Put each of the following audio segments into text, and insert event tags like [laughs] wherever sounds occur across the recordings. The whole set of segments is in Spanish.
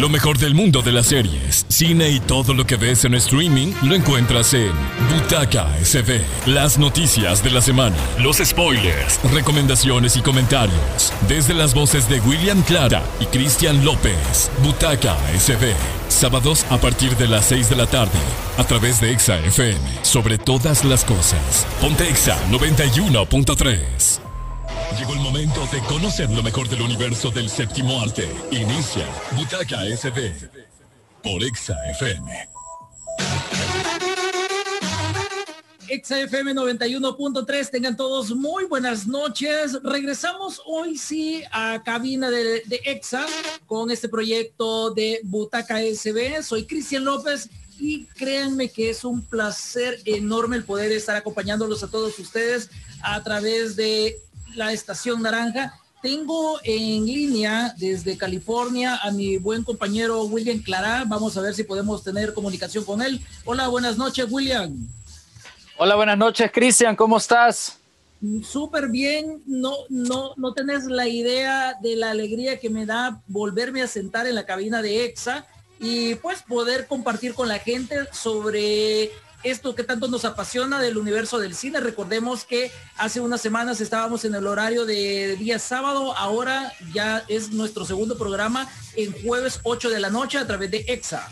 Lo mejor del mundo de las series, cine y todo lo que ves en streaming lo encuentras en Butaca SB. Las noticias de la semana, los spoilers, recomendaciones y comentarios. Desde las voces de William Clara y Cristian López. Butaca SB. Sábados a partir de las 6 de la tarde. A través de Exa FM. Sobre todas las cosas. Ponte Exa 91.3. De conocer lo mejor del universo del séptimo arte. Inicia Butaca SB por Exa FM. XFM 91.3, tengan todos muy buenas noches. Regresamos hoy sí a cabina de, de, EXA con este proyecto de Butaca SB. Soy Cristian López y créanme que es un placer enorme el poder estar acompañándolos a todos ustedes a través de la estación naranja. Tengo en línea desde California a mi buen compañero William Clara. Vamos a ver si podemos tener comunicación con él. Hola, buenas noches, William. Hola, buenas noches, Cristian. ¿Cómo estás? Súper bien. No, no, no tenés la idea de la alegría que me da volverme a sentar en la cabina de EXA y pues poder compartir con la gente sobre esto que tanto nos apasiona del universo del cine. Recordemos que hace unas semanas estábamos en el horario de día sábado, ahora ya es nuestro segundo programa en jueves 8 de la noche a través de EXA.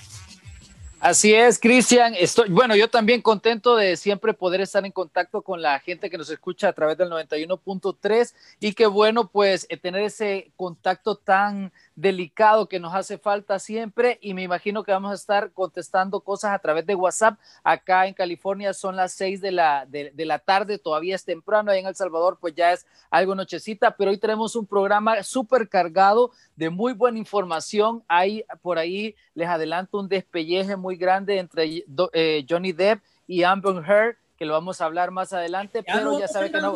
Así es, Cristian. Estoy, bueno, yo también contento de siempre poder estar en contacto con la gente que nos escucha a través del 91.3 y qué bueno pues eh, tener ese contacto tan delicado que nos hace falta siempre y me imagino que vamos a estar contestando cosas a través de WhatsApp. Acá en California son las 6 de la, de, de la tarde, todavía es temprano, ahí en El Salvador pues ya es algo nochecita, pero hoy tenemos un programa súper cargado de muy buena información. Hay por ahí, les adelanto un despelleje muy grande entre eh, Johnny Depp y Amber Heard, que lo vamos a hablar más adelante, Ya pero ya sabe que no.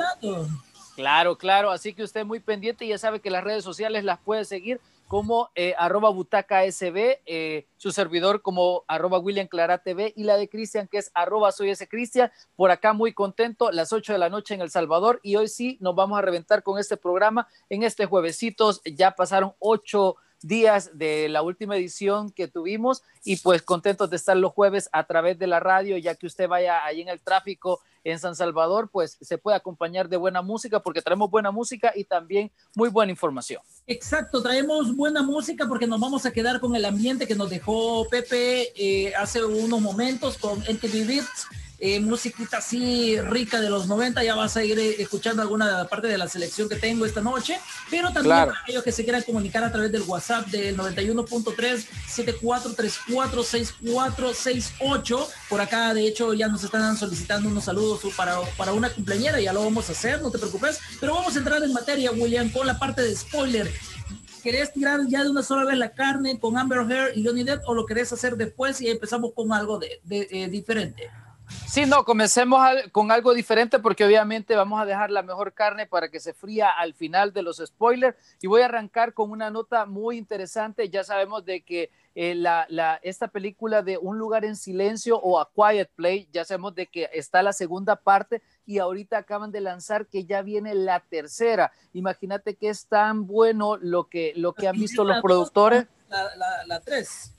Claro, claro, así que usted muy pendiente y ya sabe que las redes sociales las puede seguir como eh, arroba butaca sb, eh, su servidor como arroba William Clara TV y la de Cristian que es arroba soy ese Cristian, por acá muy contento, las 8 de la noche en El Salvador y hoy sí nos vamos a reventar con este programa. En este juevesitos, ya pasaron ocho días de la última edición que tuvimos y pues contentos de estar los jueves a través de la radio, ya que usted vaya ahí en el tráfico en San Salvador, pues se puede acompañar de buena música porque traemos buena música y también muy buena información. Exacto, traemos buena música porque nos vamos a quedar con el ambiente que nos dejó Pepe eh, hace unos momentos con NTV Beats, eh, musiquita así rica de los 90, ya vas a ir eh, escuchando alguna parte de la selección que tengo esta noche, pero también Claro. para aquellos que se quieran comunicar a través del WhatsApp del 91.3 74346468, por acá de hecho ya nos están solicitando unos saludos para, para una cumpleañera, ya lo vamos a hacer, no te preocupes, pero vamos a entrar en materia, William, con la parte de spoiler. ¿Querés tirar ya de una sola vez la carne con Amber Heard y Johnny Depp o lo querés hacer después y empezamos con algo de, de- eh, diferente? Sí, no, comencemos con algo diferente porque obviamente vamos a dejar la mejor carne para que se fría al final de los spoilers y voy a arrancar con una nota muy interesante. Ya sabemos de que eh, la, esta película de Un lugar en silencio o A Quiet Play, ya sabemos de que está la segunda parte y ahorita acaban de lanzar que ya viene la tercera. Imagínate que es tan bueno lo que, lo que han visto los productores. La tres.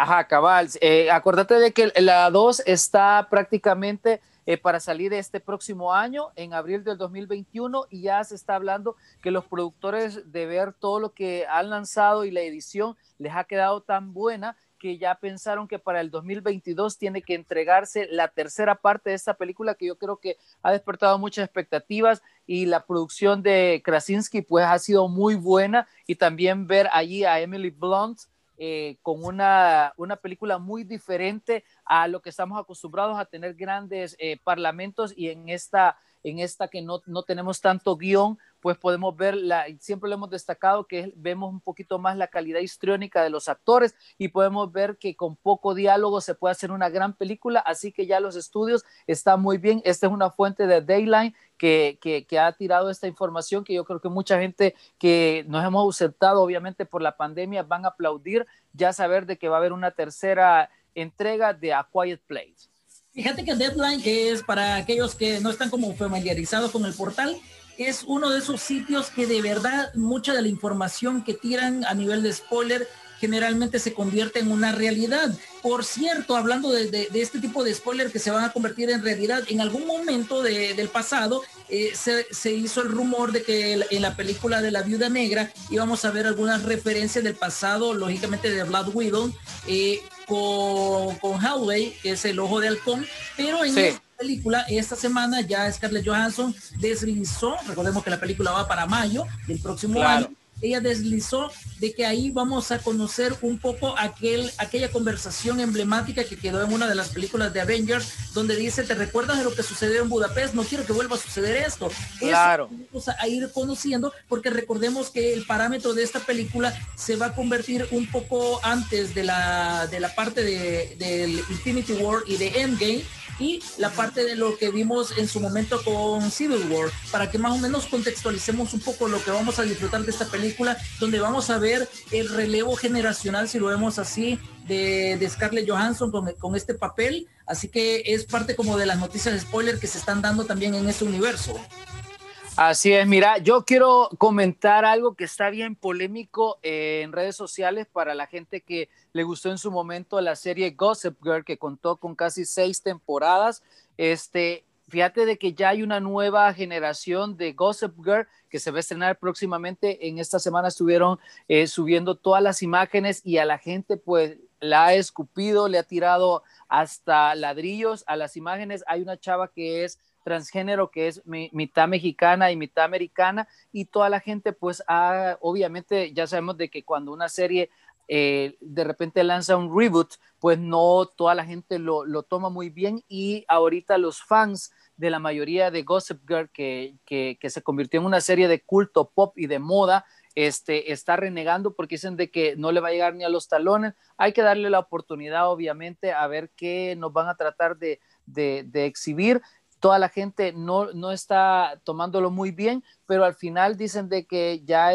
Ajá, cabal. Eh, de que la 2 está prácticamente eh, para salir este próximo año, en abril del 2021, y ya se está hablando que los productores de ver todo lo que han lanzado y la edición les ha quedado tan buena que ya pensaron que para el 2022 tiene que entregarse la tercera parte de esta película que yo creo que ha despertado muchas expectativas y la producción de Krasinski pues ha sido muy buena y también ver allí a Emily Blunt eh, con una, una película muy diferente a lo que estamos acostumbrados a tener grandes eh, parlamentos y en esta, en esta que no, no tenemos tanto guion, pues podemos ver, la, siempre lo hemos destacado, que vemos un poquito más la calidad histriónica de los actores y podemos ver que con poco diálogo se puede hacer una gran película, así que ya los estudios están muy bien. Esta es una fuente de Dayline que, que, que ha tirado esta información que yo creo que mucha gente que nos hemos ausentado, obviamente por la pandemia, van a aplaudir ya saber de que va a haber una tercera entrega de A Quiet Place. Fíjate que Deadline, que es para aquellos que no están como familiarizados con el portal, es uno de esos sitios que de verdad mucha de la información que tiran a nivel de spoiler generalmente se convierte en una realidad. Por cierto, hablando de, este tipo de spoiler que se van a convertir en realidad, en algún momento del pasado eh, se, hizo el rumor de que en la película de la viuda negra íbamos a ver algunas referencias del pasado, lógicamente de Blood Widow, eh, con, con Hallway, que es el ojo de halcón, pero en esta película, esta semana ya Scarlett Johansson deslizó, recordemos que la película va para mayo del próximo año, ella deslizó de que ahí vamos a conocer un poco aquel, aquella conversación emblemática que quedó en una de las películas de Avengers, donde dice, ¿te recuerdas de lo que sucedió en Budapest? No quiero que vuelva a suceder esto. Claro. vamos a ir conociendo, porque recordemos que el parámetro de esta película se va a convertir un poco antes de la, de la parte de, del Infinity War y de Endgame, y la parte de lo que vimos en su momento con Civil War, para que más o menos contextualicemos un poco lo que vamos a disfrutar de esta película, donde vamos a ver el relevo generacional, si lo vemos así, de, Scarlett Johansson con, con, este papel. Así que es parte como de las noticias de spoiler que se están dando también en este universo. Así es, mira, yo quiero comentar algo que está bien polémico en redes sociales para la gente que le gustó en su momento la serie Gossip Girl, que contó con casi seis temporadas. Este, fíjate de que ya hay una nueva generación de Gossip Girl que se va a estrenar próximamente. En esta semana estuvieron eh, subiendo todas las imágenes y a la gente pues la ha escupido, le ha tirado hasta ladrillos a las imágenes. Hay una chava que es transgénero que es mitad mexicana y mitad americana y toda la gente pues obviamente ya sabemos de que cuando una serie eh, de repente lanza un reboot, pues no toda la gente lo, toma muy bien y ahorita los fans de la mayoría de Gossip Girl, que, que, se convirtió en una serie de culto pop y de moda, este, está renegando porque dicen de que no le va a llegar ni a los talones. Hay que darle la oportunidad, obviamente, a ver qué nos van a tratar de, de exhibir toda la gente no, no está tomándolo muy bien, pero al final dicen de que ya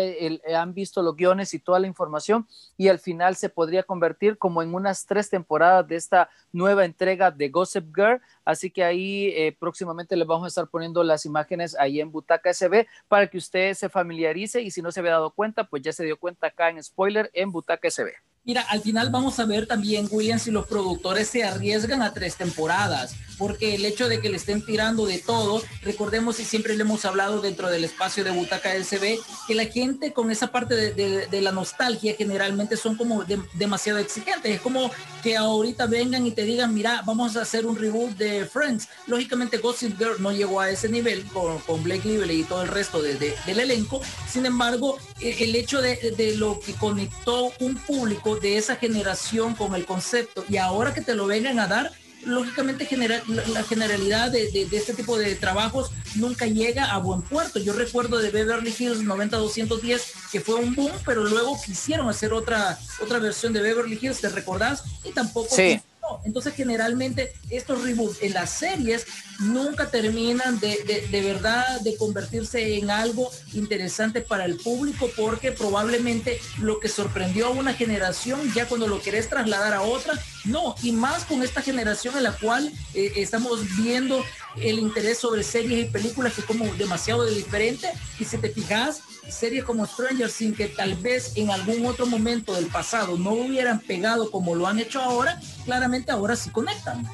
han visto los guiones y toda la información y al final se podría convertir como en unas tres temporadas de esta nueva entrega de Gossip Girl. Así que ahí eh, próximamente les vamos a estar poniendo las imágenes ahí en Butaca SB para que usted se familiarice y si no se había dado cuenta, pues ya se dio cuenta acá en spoiler en Butaca SB. Mira, al final vamos a ver también, William, si los productores se arriesgan a tres temporadas, porque el hecho de que le estén tirando de todo, recordemos y siempre le hemos hablado dentro del espacio de Butaca SB, que la gente con esa parte de, la nostalgia generalmente son como demasiado exigentes. Es como que ahorita vengan y te digan, mira, vamos a hacer un reboot de Friends. Lógicamente Gossip Girl no llegó a ese nivel con, con Blake Lively y todo el resto del elenco. Sin embargo, e, el hecho de lo que conectó un público de esa generación con el concepto y ahora que te lo vengan a dar, lógicamente la, generalidad de, este tipo de trabajos nunca llega a buen puerto. Yo recuerdo de Beverly Hills 90-210 que fue un boom, pero luego quisieron hacer otra, otra versión de Beverly Hills, ¿te recordás? Y tampoco... Sí. Entonces generalmente estos reboots en las series nunca terminan de, de, verdad de convertirse en algo interesante para el público porque probablemente lo que sorprendió a una generación ya cuando lo querés trasladar a otra, no, y más con esta generación en la cual eh, estamos viendo el interés sobre series y películas que es como demasiado diferente y si te fijas series como Stranger sin que tal vez en algún otro momento del pasado no hubieran pegado como lo han hecho ahora, claramente ahora sí conectan.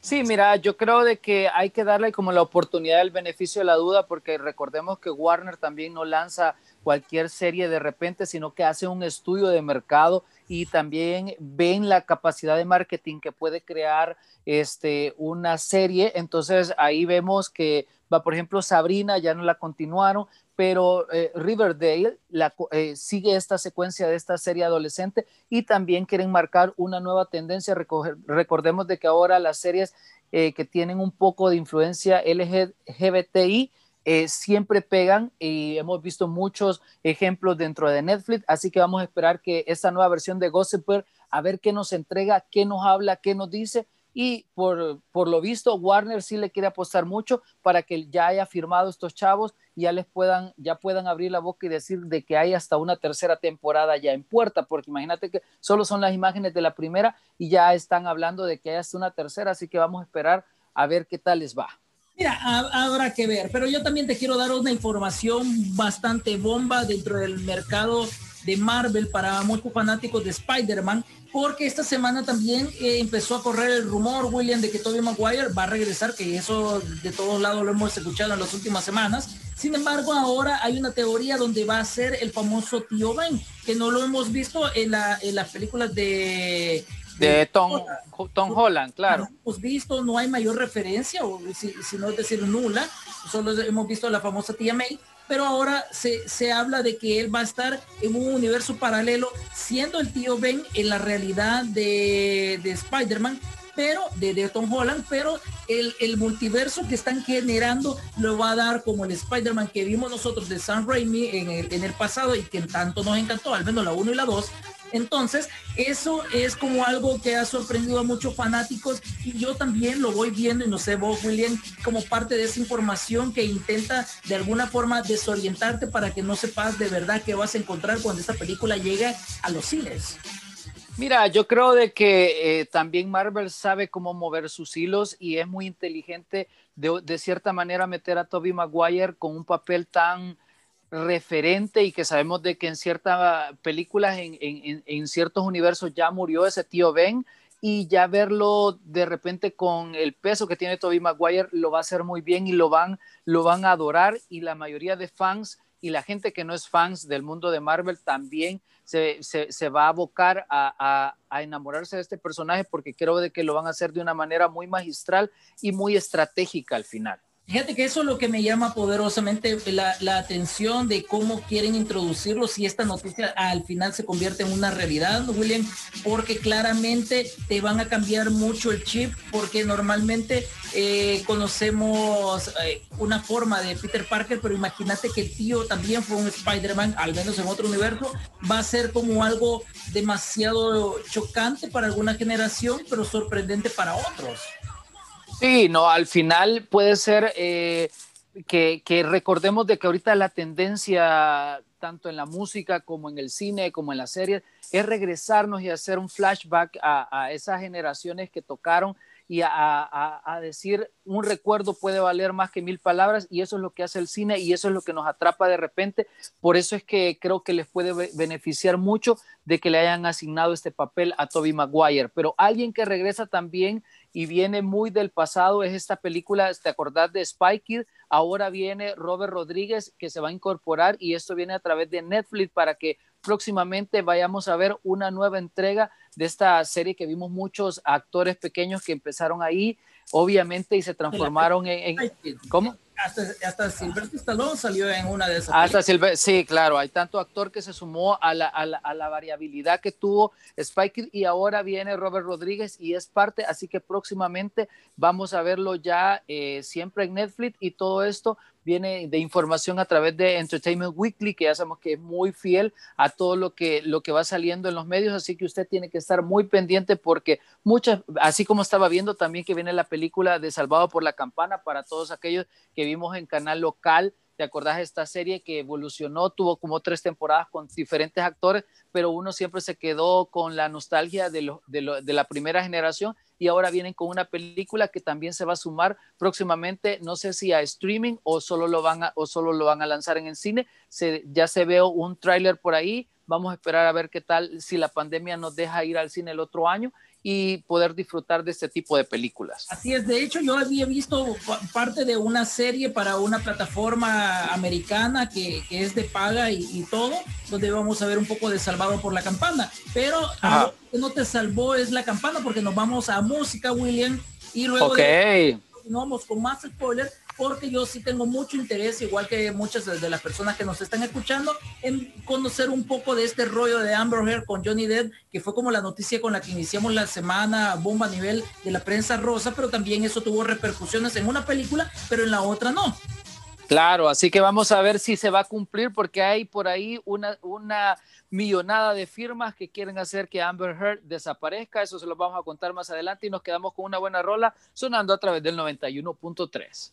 Sí, mira, yo creo de que hay que darle como la oportunidad del beneficio de la duda porque recordemos que Warner también no lanza cualquier serie de repente, sino que hace un estudio de mercado y también ven la capacidad de marketing que puede crear este, una serie. Entonces ahí vemos que por ejemplo, Sabrina, ya no la continuaron, pero eh, Riverdale eh, sigue esta secuencia de esta serie adolescente y también quieren marcar una nueva tendencia. recordemos de que ahora las series eh, que tienen un poco de influencia LGBTI siempre pegan y hemos visto muchos ejemplos dentro de Netflix, así que vamos a esperar que esta nueva versión de Gossiper, a ver qué nos entrega, qué nos habla, qué nos dice y por, por lo visto Warner sí le quiere apostar mucho para que ya haya firmado estos chavos y ya les puedan, ya puedan abrir la boca y decir de que hay hasta una tercera temporada ya en puerta, porque imagínate que solo son las imágenes de la primera y ya están hablando de que hay hasta una tercera, así que vamos a esperar a ver qué tal les va. Mira, habrá que ver, pero yo también te quiero dar una información bastante bomba dentro del mercado de Marvel para muchos fanáticos de Spider-Man, porque esta semana también eh, empezó a correr el rumor, William, de que Tobey Maguire va a regresar, que eso de todos lados lo hemos escuchado en las últimas semanas. Sin embargo, ahora hay una teoría donde va a ser el famoso tío Ben, que no lo hemos visto en, la, en las películas de de Tom, Tom Holland, claro. No hemos visto, no hay mayor referencia, o si, no es decir nula, solo hemos visto la famosa tía May, pero ahora se, se, habla de que él va a estar en un universo paralelo, siendo el tío Ben en la realidad de, de Spider-Man, pero de, de, Tom Holland, pero el, el, multiverso que están generando lo va a dar como el Spider-Man que vimos nosotros de Sam Raimi en el, en el pasado y que tanto nos encantó, al menos la 1 y la 2, entonces, eso es como algo que ha sorprendido a muchos fanáticos y yo también lo voy viendo y no sé vos, William, como parte de esa información que intenta de alguna forma desorientarte para que no sepas de verdad qué vas a encontrar cuando esta película llegue a los cines. Mira, yo creo de que eh, también Marvel sabe cómo mover sus hilos y es muy inteligente de, de cierta manera meter a Toby Maguire con un papel tan referente y que sabemos de que en ciertas películas, en, en, ciertos universos ya murió ese tío Ben y ya verlo de repente con el peso que tiene Tobey Maguire lo va a hacer muy bien y lo van, lo van a adorar y la mayoría de fans y la gente que no es fans del mundo de Marvel también se, se, se va a abocar a, a, a, enamorarse de este personaje porque creo de que lo van a hacer de una manera muy magistral y muy estratégica al final. Fíjate que eso es lo que me llama poderosamente la, la, atención de cómo quieren introducirlo si esta noticia al final se convierte en una realidad, William, porque claramente te van a cambiar mucho el chip, porque normalmente eh, conocemos eh, una forma de Peter Parker, pero imagínate que el tío también fue un Spider-Man, al menos en otro universo, va a ser como algo demasiado chocante para alguna generación, pero sorprendente para otros. Sí, no, al final puede ser eh, que, recordemos de que ahorita la tendencia, tanto en la música como en el cine, como en las series, es regresarnos y hacer un flashback a, esas generaciones que tocaron y a, a, a, decir un recuerdo puede valer más que mil palabras y eso es lo que hace el cine y eso es lo que nos atrapa de repente. Por eso es que creo que les puede beneficiar mucho de que le hayan asignado este papel a Toby Maguire. Pero alguien que regresa también y viene muy del pasado, es esta película, ¿te acordás de Spy Kid? Ahora viene Robert Rodríguez que se va a incorporar y esto viene a través de Netflix para que próximamente vayamos a ver una nueva entrega de esta serie que vimos muchos actores pequeños que empezaron ahí, obviamente, y se transformaron en... en ¿Cómo? Hasta, hasta Silvestre Stallone salió en una de esas. Hasta Silver, sí, claro, hay tanto actor que se sumó a la, a la, a la variabilidad que tuvo Spike y ahora viene Robert Rodríguez y es parte, así que próximamente vamos a verlo ya eh, siempre en Netflix y todo esto viene de información a través de Entertainment Weekly, que ya sabemos que es muy fiel a todo lo que, lo que va saliendo en los medios, así que usted tiene que estar muy pendiente porque muchas, así como estaba viendo también que viene la película de Salvado por la Campana para todos aquellos que vimos en canal local, ¿Te acordás de esta serie que evolucionó? Tuvo como tres temporadas con diferentes actores, pero uno siempre se quedó con la nostalgia de, lo, de, la primera generación y ahora vienen con una película que también se va a sumar próximamente, no sé si a streaming o solo lo van a, o solo lo van a lanzar en el cine. Se, ya se veo un tráiler por ahí. Vamos a esperar a ver qué tal si la pandemia nos deja ir al cine el otro año y poder disfrutar de este tipo de películas. Así es, de hecho yo había visto parte de una serie para una plataforma americana que, que es de paga y, y, todo, donde vamos a ver un poco de Salvado por la Campana, pero algo que no te salvó es la campana porque nos vamos a música, William, y luego okay. continuamos con más spoilers porque yo sí tengo mucho interés, igual que muchas de las personas que nos están escuchando, en conocer un poco de este rollo de Amber Heard con Johnny Depp, que fue como la noticia con la que iniciamos la semana bomba a nivel de la prensa rosa, pero también eso tuvo repercusiones en una película, pero en la otra no. Claro, así que vamos a ver si se va a cumplir porque hay por ahí una, una millonada de firmas que quieren hacer que Amber Heard desaparezca. Eso se lo vamos a contar más adelante y nos quedamos con una buena rola sonando a través del 91.3.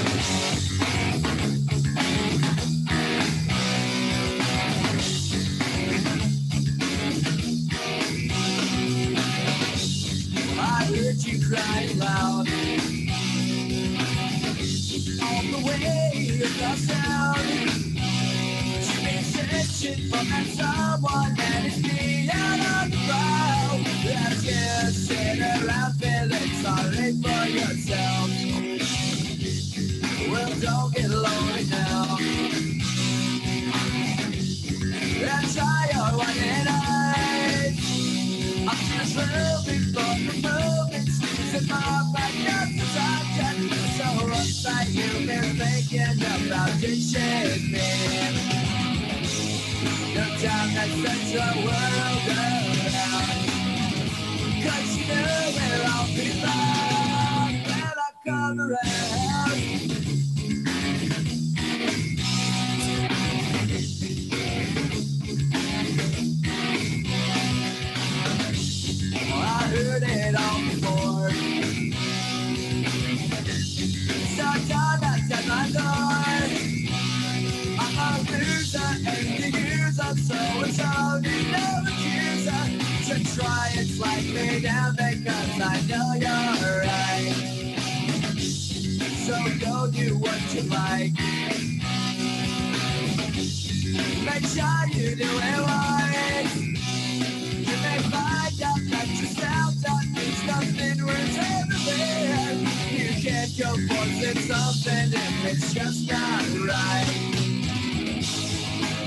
You can't forcing something if it's just not right.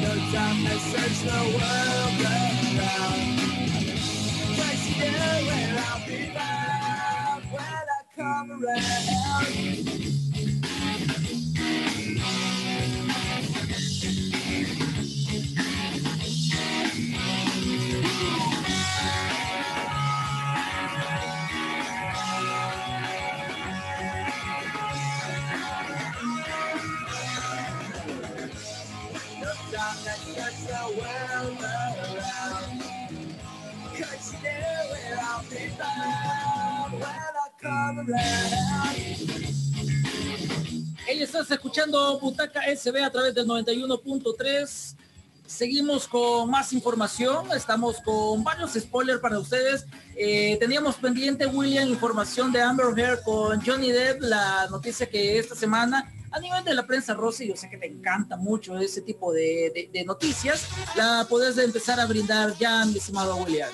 No time to search the world around. Cause you where I'll be found when I come around. You estás escuchando Butaca SB a través del 91.3. Seguimos con más información. Estamos con varios spoilers para ustedes. Eh, teníamos pendiente, William, información de Amber Heard con Johnny Depp. La noticia que esta semana, a nivel de la prensa rosa, y yo sé que te encanta mucho ese tipo de, de- de noticias, la podés empezar a brindar ya, mi estimado William.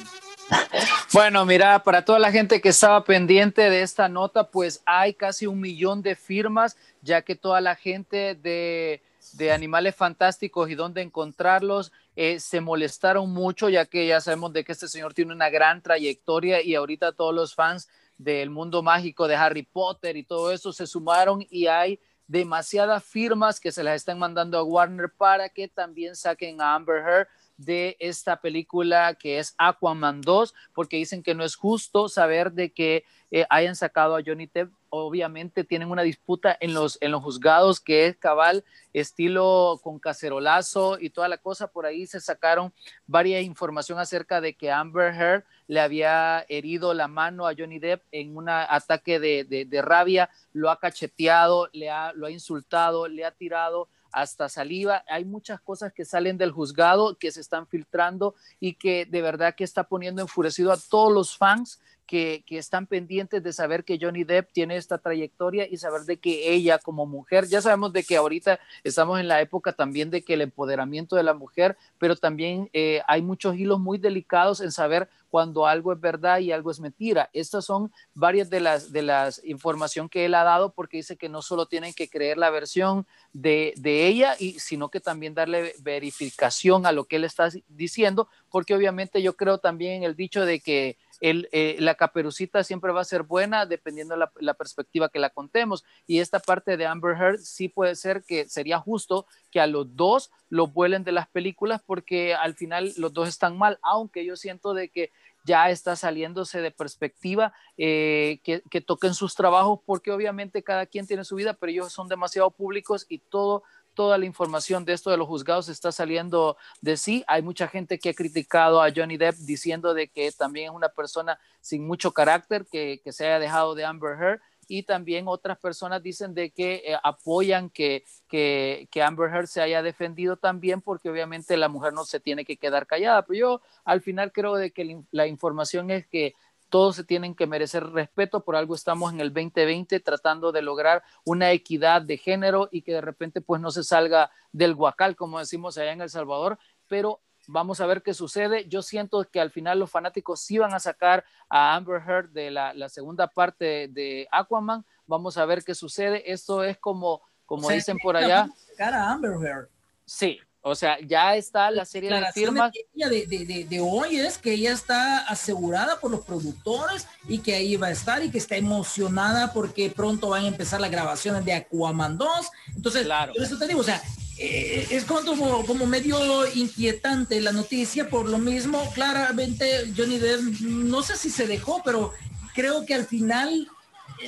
Bueno, mira, para toda la gente que estaba pendiente de esta nota, pues hay casi un millón de firmas, ya que toda la gente de, de Animales Fantásticos y dónde encontrarlos eh, se molestaron mucho, ya que ya sabemos de que este señor tiene una gran trayectoria y ahorita todos los fans del mundo mágico de Harry Potter y todo eso se sumaron y hay demasiadas firmas que se las están mandando a Warner para que también saquen a Amber Heard de esta película que es Aquaman 2, porque dicen que no es justo saber de que eh, hayan sacado a Johnny Depp. Obviamente tienen una disputa en los, en los juzgados que es cabal, estilo con cacerolazo y toda la cosa. Por ahí se sacaron varias información acerca de que Amber Heard le había herido la mano a Johnny Depp en un ataque de, de, rabia, lo ha cacheteado, le ha, lo ha insultado, le ha tirado hasta saliva. Hay muchas cosas que salen del juzgado que se están filtrando y que de verdad que está poniendo enfurecido a todos los fans que, están pendientes de saber que Johnny Depp tiene esta trayectoria y saber de que ella como mujer, ya sabemos de que ahorita estamos en la época también de que el empoderamiento de la mujer, pero también eh, hay muchos hilos muy delicados en saber cuando algo es verdad y algo es mentira. Estas son varias de las, de las información que él ha dado porque dice que no solo tienen que creer la versión de, de ella, y, sino que también darle verificación a lo que él está diciendo, porque obviamente yo creo también el dicho de que eh, la caperucita siempre va a ser buena dependiendo de la, la, perspectiva que la contemos. Y esta parte de Amber Heard sí puede ser que sería justo que a los dos los vuelen de las películas porque al final los dos están mal, aunque yo siento de que ya está saliéndose de perspectiva, eh, que toquen sus trabajos porque obviamente cada quien tiene su vida, pero ellos son demasiado públicos y todo toda la información de esto de los juzgados está saliendo de sí. Hay mucha gente que ha criticado a Johnny Depp diciendo de que también es una persona sin mucho carácter, que, se haya dejado de Amber Heard. Y también otras personas dicen de que eh, apoyan que, que, que, Amber Heard se haya defendido también porque obviamente la mujer no se tiene que quedar callada. Pero yo al final creo de que la información es que todos se tienen que merecer respeto, por algo estamos en el 2020 tratando de lograr una equidad de género y que de repente pues no se salga del guacal, como decimos allá en El Salvador, pero vamos a ver qué sucede. Yo siento que al final los fanáticos sí van a sacar a Amber Heard de la, la segunda parte de Aquaman, vamos a ver qué sucede. Esto es como, como O sea, dicen por allá, a Amber Heard. sí, o sea, ya está la serie de firmas. de, de, de- de- hoy es que ella está asegurada por los productores y que ahí va a estar y que está emocionada porque pronto van a empezar las grabaciones de Aquaman 2. Entonces, Claro. por eso te digo, o sea, eh, es como, como medio inquietante la noticia, por lo mismo, claramente Johnny Depp, no sé si se dejó, pero creo que al final,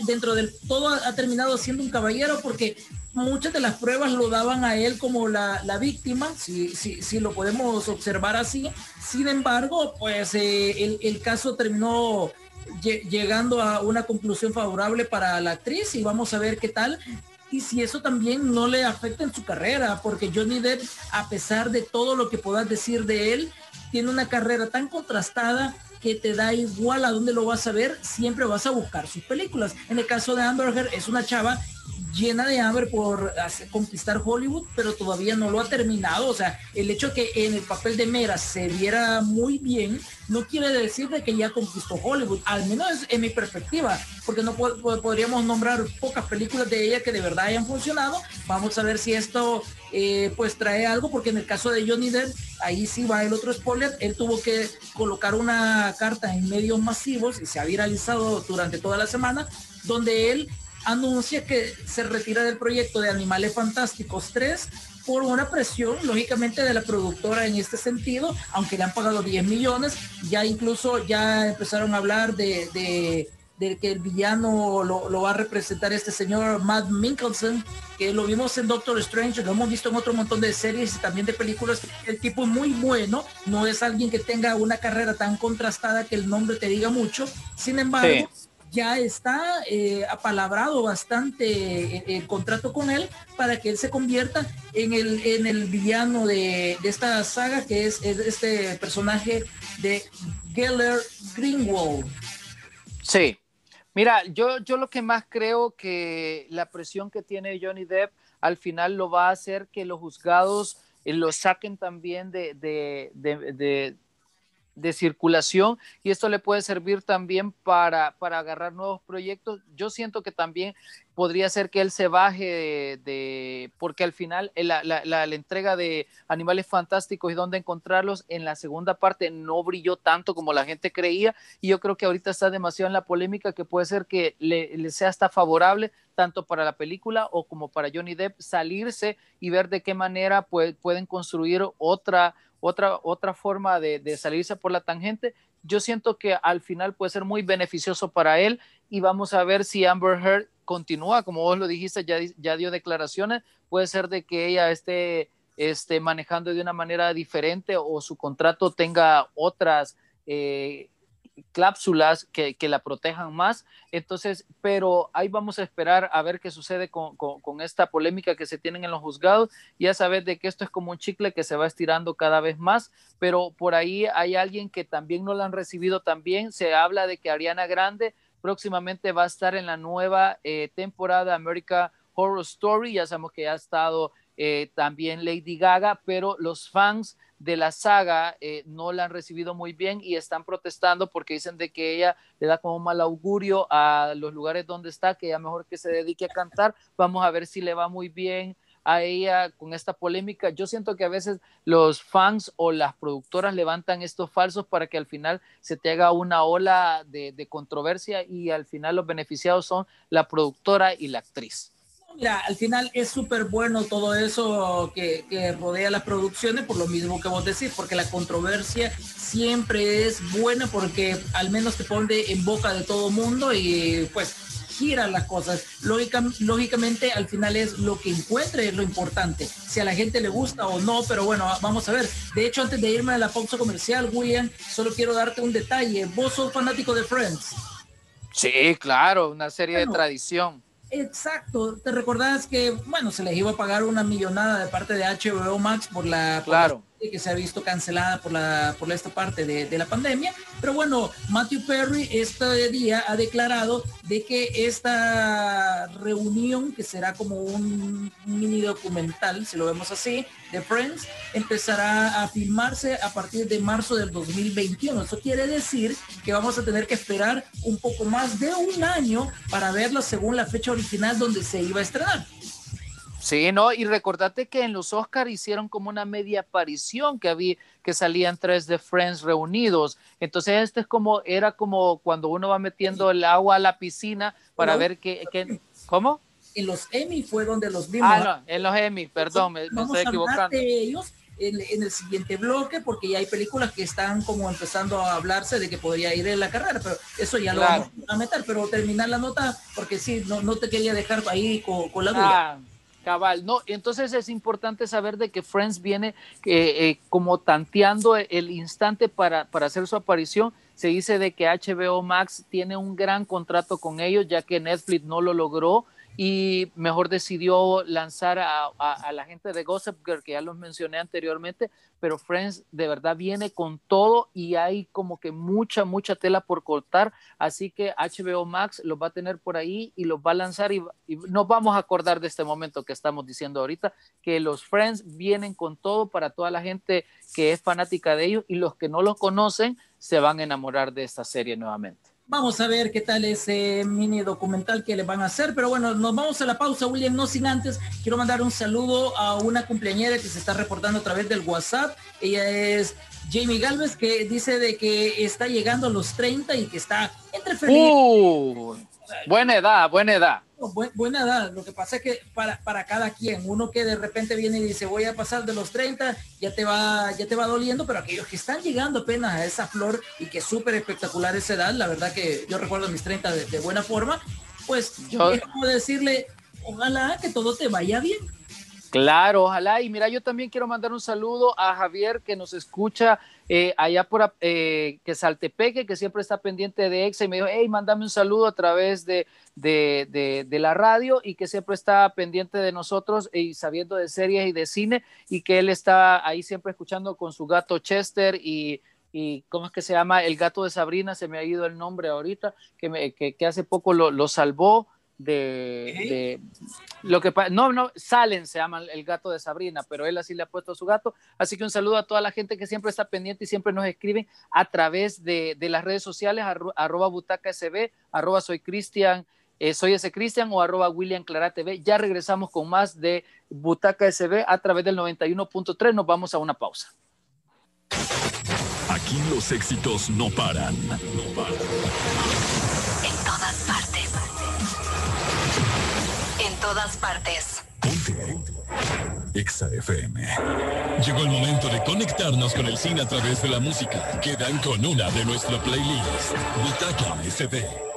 dentro del todo, ha, terminado siendo un caballero porque muchas de las pruebas lo daban a él como la, la víctima, si, si, si lo podemos observar así. Sin embargo, pues eh, el, el caso terminó lle- llegando a una conclusión favorable para la actriz y vamos a ver qué tal. Y si eso también no le afecta en su carrera, porque Johnny Depp, a pesar de todo lo que puedas decir de él, tiene una carrera tan contrastada que te da igual a dónde lo vas a ver, siempre vas a buscar sus películas. En el caso de Amber es una chava llena de hambre por conquistar Hollywood, pero todavía no lo ha terminado. O sea, el hecho que en el papel de Mera se viera muy bien, no quiere decir de que ya conquistó Hollywood, al menos en mi perspectiva, porque no po- po- podríamos nombrar pocas películas de ella que de verdad hayan funcionado. Vamos a ver si esto eh, pues trae algo, porque en el caso de Johnny Depp, ahí sí va el otro spoiler, él tuvo que colocar una carta en medios masivos y se ha viralizado durante toda la semana, donde él anuncia que se retira del proyecto de Animales Fantásticos 3 por una presión, lógicamente, de la productora en este sentido, aunque le han pagado 10 millones, ya incluso ya empezaron a hablar de, de- de que el villano lo, lo va a representar este señor Matt Mikkelsen, que lo vimos en Doctor Strange, lo hemos visto en otro montón de series y también de películas. El tipo es muy bueno, no es alguien que tenga una carrera tan contrastada que el nombre te diga mucho. Sin embargo, Sí. ya está eh, apalabrado bastante el, el contrato con él para que él se convierta en el, en el villano de, de esta saga, que es, es este personaje de Geller Greenwald. Sí. Mira, yo, yo lo que más creo que la presión que tiene Johnny Depp al final lo va a hacer que los juzgados eh, lo saquen también de, de, de, circulación y esto le puede servir también para, para agarrar nuevos proyectos. Yo siento que también podría ser que él se baje de, de- porque al final eh, la, la- la- la entrega de Animales Fantásticos y dónde encontrarlos en la segunda parte no brilló tanto como la gente creía y yo creo que ahorita está demasiado en la polémica que puede ser que le, le sea hasta favorable tanto para la película o como para Johnny Depp salirse y ver de qué manera pue- pueden construir otra, otra, otra forma de, de salirse por la tangente. Yo siento que al final puede ser muy beneficioso para él y vamos a ver si Amber Heard continúa, como vos lo dijiste, ya, ya dio declaraciones, puede ser de que ella esté, esté manejando de una manera diferente o su contrato tenga otras eh, que, que la protejan más. Entonces, pero ahí vamos a esperar a ver qué sucede con, con- con esta polémica que se tienen en los juzgados. Ya sabes de que esto es como un chicle que se va estirando cada vez más, pero por ahí hay alguien que también no la han recibido también. Se habla de que Ariana Grande próximamente va a estar en la nueva eh, temporada America Horror Story. Ya sabemos que ha estado eh, también Lady Gaga, pero los fans de la saga eh, no la han recibido muy bien y están protestando porque dicen de que ella le da como mal augurio a los lugares donde está, que ya mejor que se dedique a cantar. Vamos a ver si le va muy bien a ella con esta polémica. Yo siento que a veces los fans o las productoras levantan estos falsos para que al final se te haga una ola de, de controversia y al final los beneficiados son la productora y la actriz. Mira, al final es súper bueno todo eso que, que rodea las producciones, por lo mismo que vos decís, porque la controversia siempre es buena porque al menos te pone en boca de todo mundo y pues gira las cosas. Lógica, lógicamente al final es lo que encuentre es lo importante, si a la gente le gusta o no, pero bueno, vamos a ver. De hecho, antes de irme a la pausa comercial, William, solo quiero darte un detalle. Vos sos fanático de Friends. Sí, claro, una serie Bueno. de tradición. Exacto, te recordás que, bueno, se les iba a pagar una millonada de parte de HBO Max por la, Claro. la que se ha visto cancelada por la por esta parte de, de, la pandemia. Pero bueno, Matthew Perry este día ha declarado de que esta reunión, que será como un mini documental, si lo vemos así, de Friends, empezará a filmarse a partir de marzo del 2021. Eso quiere decir que vamos a tener que esperar un poco más de un año para verla según la fecha original donde se iba a estrenar. Sí, no, y recordate que en los Oscars hicieron como una media aparición que había, que salían tres de Friends reunidos. Entonces, este es como, era como cuando uno va metiendo el agua a la piscina para ver qué, ¿cómo? En los Emmy fue donde los vimos. Ah, no, en los Emmy, perdón, me, estoy equivocando. de ellos en, en, el siguiente bloque, porque ya hay películas que están como empezando a hablarse de que podría ir en la carrera, pero eso ya Claro. lo vamos a meter, pero terminar la nota, porque sí, no, no te quería dejar ahí con, con la duda. Ah, cabal, no, entonces es importante saber de que Friends viene eh, eh, como tanteando el instante para, para hacer su aparición. Se dice de que HBO Max tiene un gran contrato con ellos, ya que Netflix no lo logró y mejor decidió lanzar a, la gente de Gossip Girl, que ya los mencioné anteriormente, pero Friends de verdad viene con todo y hay como que mucha, mucha tela por cortar, así que HBO Max los va a tener por ahí y los va a lanzar y, y nos vamos a acordar de este momento que estamos diciendo ahorita, que los Friends vienen con todo para toda la gente que es fanática de ellos y los que no los conocen se van a enamorar de esta serie nuevamente. Vamos a ver qué tal ese mini documental que le van a hacer, pero bueno, nos vamos a la pausa, William, no sin antes, quiero mandar un saludo a una cumpleañera que se está reportando a través del WhatsApp, ella es Jamie Galvez, que dice de que está llegando a los 30 y que está entre feliz. Uh, buena edad, buena edad. Bu buena edad, lo que pasa es que para, para cada quien, uno que de repente viene y dice voy a pasar de los 30, ya te va, ya te va doliendo, pero aquellos que están llegando apenas a esa flor y que es súper espectacular esa edad, la verdad que yo recuerdo mis 30 de, de buena forma, pues yo, es como decirle, ojalá que todo te vaya bien. Claro, ojalá. Y mira, yo también quiero mandar un saludo a Javier que nos escucha eh, allá por eh, que Saltepeque, que siempre está pendiente de EXA y me dijo, hey, mándame un saludo a través de, de, la radio y que siempre está pendiente de nosotros y sabiendo de series y de cine y que él está ahí siempre escuchando con su gato Chester y, y ¿cómo es que se llama? El gato de Sabrina, se me ha ido el nombre ahorita, que, me, que, que hace poco lo, lo salvó de, ¿Eh? de, lo que no no Salen se llama el gato de Sabrina pero él así le ha puesto a su gato. Así que un saludo a toda la gente que siempre está pendiente y siempre nos escriben a través de, de las redes sociales arro, arroba butaca sb arroba soy Cristian eh, soy ese Cristian o arroba William Clara TV ya regresamos con más de Butaca SB a través del 91.3 nos vamos a una pausa. Aquí los éxitos no paran, no paran. Todas partes. Exa FM. Llegó el momento de conectarnos con el cine a través de la música. Quedan con una de nuestra playlist. Butaca SD.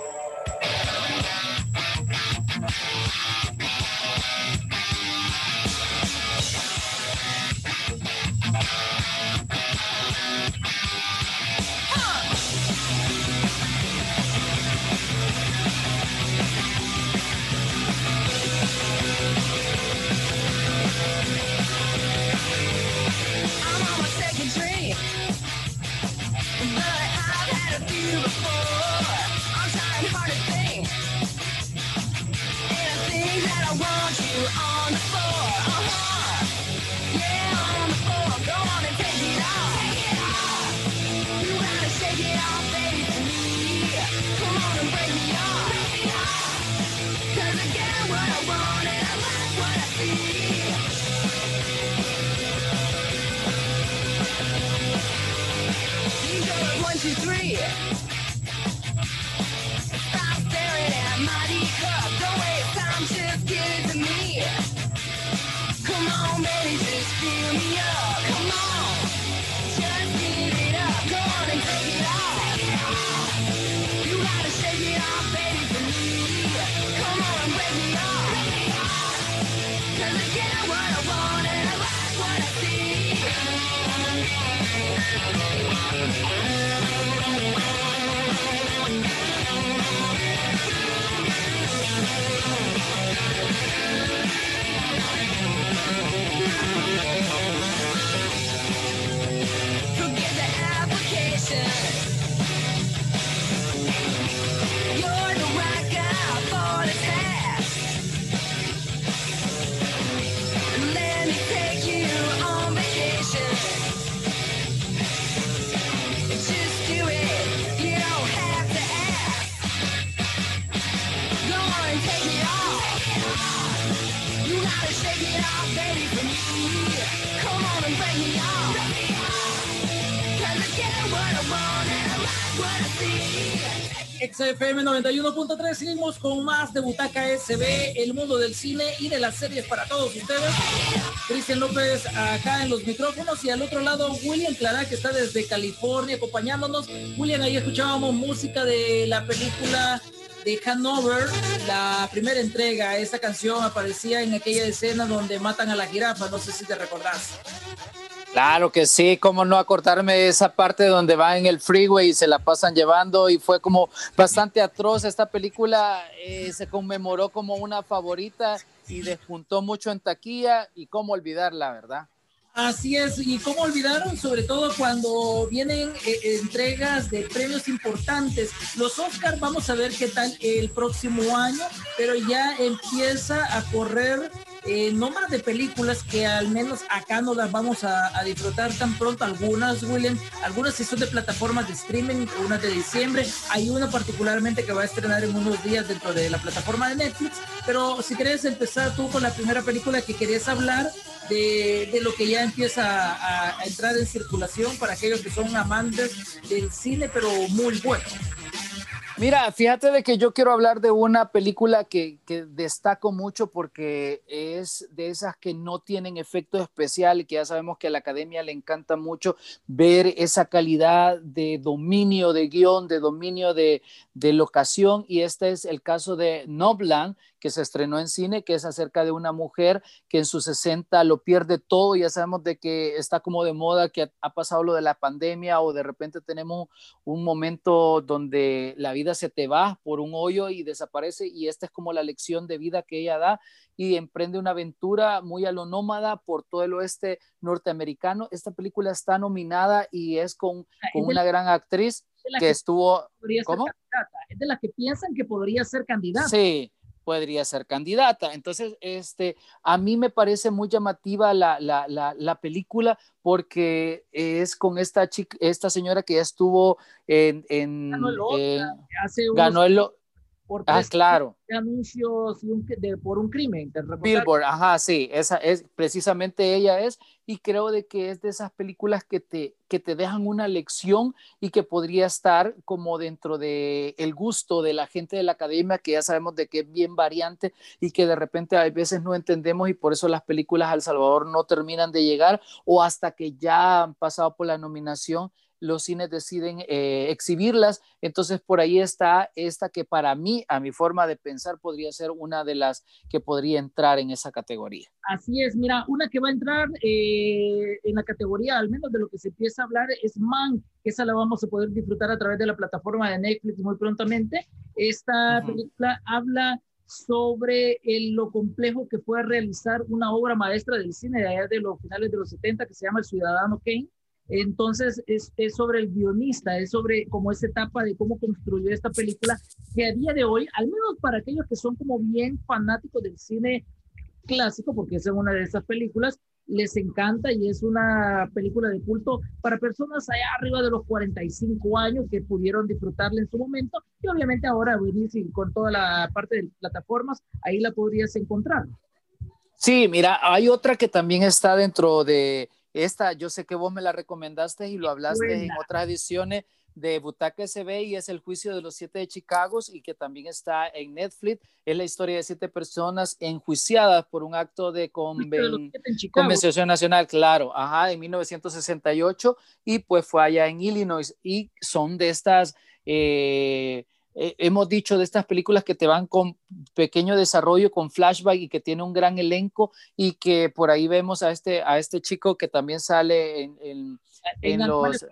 XFM 91.3, seguimos con más de Butaca SB, el mundo del cine y de las series para todos ustedes. Cristian López acá en los micrófonos y al otro lado William Clara que está desde California acompañándonos. William, ahí escuchábamos música de la película de Hanover, la primera entrega. Esa canción aparecía en aquella escena donde matan a la jirafa, no sé si te recordás. Claro que sí, cómo no acortarme esa parte donde va en el freeway y se la pasan llevando y fue como bastante atroz. Esta película eh, se conmemoró como una favorita y despuntó mucho en taquilla y cómo olvidarla, ¿verdad? Así es, y cómo olvidaron, sobre todo cuando vienen eh, entregas de premios importantes. Los Oscars, vamos a ver qué tal el próximo año, pero ya empieza a correr eh, nombres de películas que al menos acá no las vamos a, disfrutar tan pronto. Algunas, William, algunas sí son de plataformas de streaming, unas de diciembre. Hay una particularmente que va a estrenar en unos días dentro de la plataforma de Netflix. Pero si quieres empezar tú con la primera película que querías hablar, de, de, lo que ya empieza a, a, entrar en circulación para aquellos que son amantes del cine, pero muy bueno. Mira, fíjate de que yo quiero hablar de una película que, destaco mucho porque es de esas que no tienen efecto especial y que ya sabemos que a la academia le encanta mucho ver esa calidad de dominio de guion, de dominio de, de locación y este es el caso de Nobland que se estrenó en cine, que es acerca de una mujer que en sus 60 lo pierde todo, ya sabemos de que está como de moda, que ha pasado lo de la pandemia o de repente tenemos un momento donde la vida se te va por un hoyo y desaparece y esta es como la lección de vida que ella da y emprende una aventura muy a lo nómada por todo el oeste norteamericano. Esta película está nominada y es con, con una gran actriz que, que, estuvo... ¿Cómo? Es de las que piensan que podría ser candidata. Sí, podría ser candidata. Entonces, este, a mí me parece muy llamativa la, la, la, la película porque es con esta chica, esta señora que ya estuvo en... en ganó el, hace ganó el por ah, claro. anuncios de un, de, por un crimen. Billboard, ajá, sí, esa es precisamente ella es y creo de que es de esas películas que te, que te dejan una lección y que podría estar como dentro de el gusto de la gente de la academia que ya sabemos de que es bien variante y que de repente a veces no entendemos y por eso las películas al Salvador no terminan de llegar o hasta que ya han pasado por la nominación los cines deciden eh, exhibirlas. Entonces, por ahí está esta que para mí, a mi forma de pensar, podría ser una de las que podría entrar en esa categoría. Así es, mira, una que va a entrar eh, en la categoría, al menos de lo que se empieza a hablar, es Man, que esa la vamos a poder disfrutar a través de la plataforma de Netflix muy prontamente. Esta uh -huh. película habla sobre el, lo complejo que fue realizar una obra maestra del cine de allá de los finales de los 70 que se llama El Ciudadano Kane entonces es, sobre el guionista, es sobre como esa etapa de cómo construyó esta película, que a día de hoy, al menos para aquellos que son como bien fanáticos del cine clásico, porque es una de esas películas, les encanta y es una película de culto para personas allá arriba de los 45 años que pudieron disfrutarla en su momento y obviamente ahora con toda la parte de plataformas, ahí la podrías encontrar. Sí, mira, hay otra que también está dentro de esta, yo sé que vos me la recomendaste y lo hablaste Buena. en otras ediciones de Butaca SB y es el juicio de los siete de Chicago y que también está en Netflix. Es la historia de siete personas enjuiciadas por un acto de conven convención nacional, claro, ajá, en 1968 y pues fue allá en Illinois y son de estas... Eh, eh, hemos dicho de estas películas que te van con pequeño desarrollo, con flashback y que tiene un gran elenco y que por ahí vemos a este, a este chico que también sale en, en, en, en los...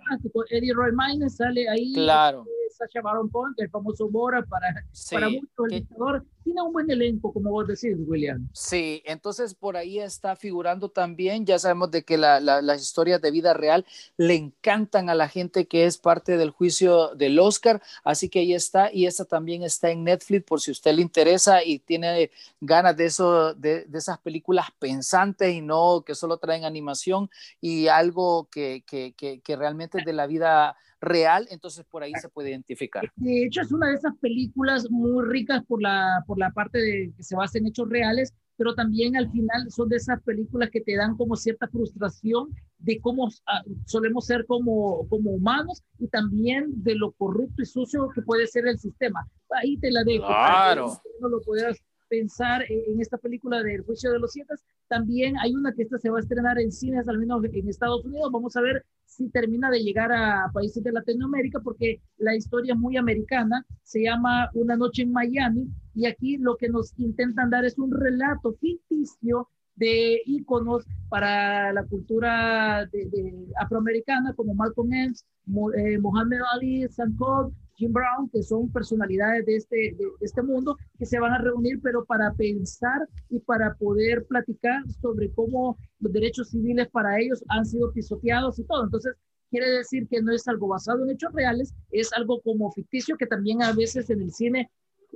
Eddie Roy sale ahí. Claro. Sacha Baron Cohen, el famoso Bora para, sí, para muchos, el dictador, tiene un buen elenco, como vos decís, William. Sí, entonces por ahí está figurando también, ya sabemos de que la, la, las historias de vida real le encantan a la gente que es parte del juicio del Oscar, así que ahí está, y esta también está en Netflix por si usted le interesa y tiene ganas de, eso, de, de esas películas pensantes y no que solo traen animación y algo que, que, que, que realmente es de la vida real, entonces por ahí se puede identificar. De hecho, es una de esas películas muy ricas por la, por la parte de que se basa en hechos reales, pero también al final son de esas películas que te dan como cierta frustración de cómo ah, solemos ser como, como humanos y también de lo corrupto y sucio que puede ser el sistema. Ahí te la dejo. Claro. No lo puedas pensar en esta película del juicio de los siete. También hay una que esta se va a estrenar en cines, al menos en Estados Unidos. Vamos a ver si termina de llegar a países de Latinoamérica, porque la historia es muy americana. Se llama Una noche en Miami y aquí lo que nos intentan dar es un relato ficticio de íconos para la cultura de, de afroamericana como Malcolm X, Mo, eh, Muhammad Ali, Cole, Jim Brown, que son personalidades de este, de, de este mundo, que se van a reunir, pero para pensar y para poder platicar sobre cómo los derechos civiles para ellos han sido pisoteados y todo. Entonces, quiere decir que no es algo basado en hechos reales, es algo como ficticio que también a veces en el cine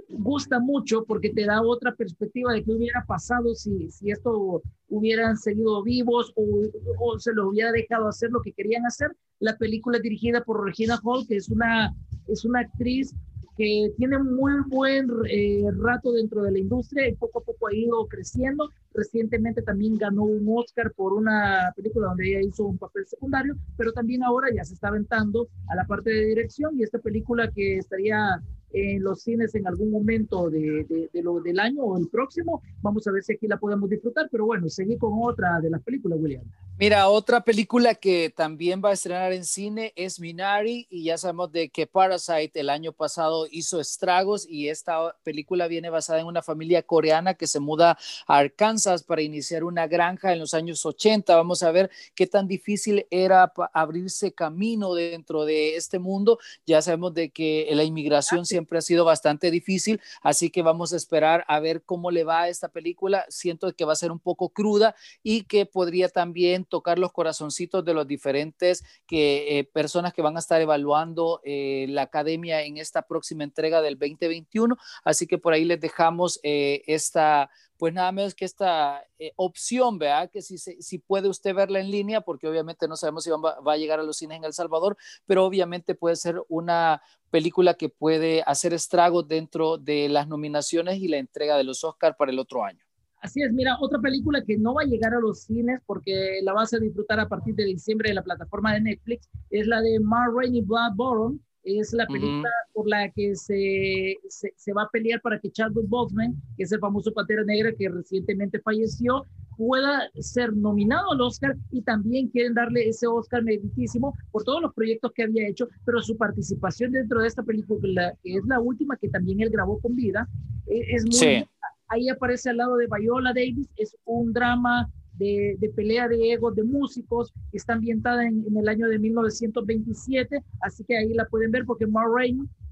gusta mucho porque te da otra perspectiva de qué hubiera pasado si, si esto hubieran seguido vivos o, o se lo hubiera dejado hacer lo que querían hacer. La película es dirigida por Regina Hall, que es una, es una actriz que tiene muy buen eh, rato dentro de la industria y poco a poco ha ido creciendo. Recientemente también ganó un Oscar por una película donde ella hizo un papel secundario, pero también ahora ya se está aventando a la parte de dirección y esta película que estaría en los cines en algún momento de, de, de, lo del año o el próximo. Vamos a ver si aquí la podemos disfrutar, pero bueno, seguí con otra de las películas, William. Mira, otra película que también va a estrenar en cine es Minari y ya sabemos de que Parasite el año pasado hizo estragos y esta película viene basada en una familia coreana que se muda a Arkansas para iniciar una granja en los años 80. Vamos a ver qué tan difícil era abrirse camino dentro de este mundo. Ya sabemos de que la inmigración siempre ha sido bastante difícil, así que vamos a esperar a ver cómo le va a esta película. Siento que va a ser un poco cruda y que podría también tocar los corazoncitos de los diferentes que, eh, personas que van a estar evaluando eh, la academia en esta próxima entrega del 2021. Así que por ahí les dejamos eh, esta pues nada menos que esta eh, opción, vea, que si, si puede usted verla en línea, porque obviamente no sabemos si va, va, a llegar a los cines en El Salvador, pero obviamente puede ser una película que puede hacer estragos dentro de las nominaciones y la entrega de los Oscars para el otro año. Así es, mira, otra película que no va a llegar a los cines porque la vas a disfrutar a partir de diciembre en la plataforma de Netflix es la de Ma Rainey Blood Boron, es la película uh -huh. por la que se, se, se, va a pelear para que Chadwick Boseman, que es el famoso Pantera Negra que recientemente falleció, pueda ser nominado al Oscar y también quieren darle ese Oscar meritísimo por todos los proyectos que había hecho, pero su participación dentro de esta película, que es la última que también él grabó con vida, es muy... Sí. Ahí aparece al lado de Viola Davis, es un drama de, pelea de egos de músicos, está ambientada en, el año de 1927, así que ahí la pueden ver porque Ma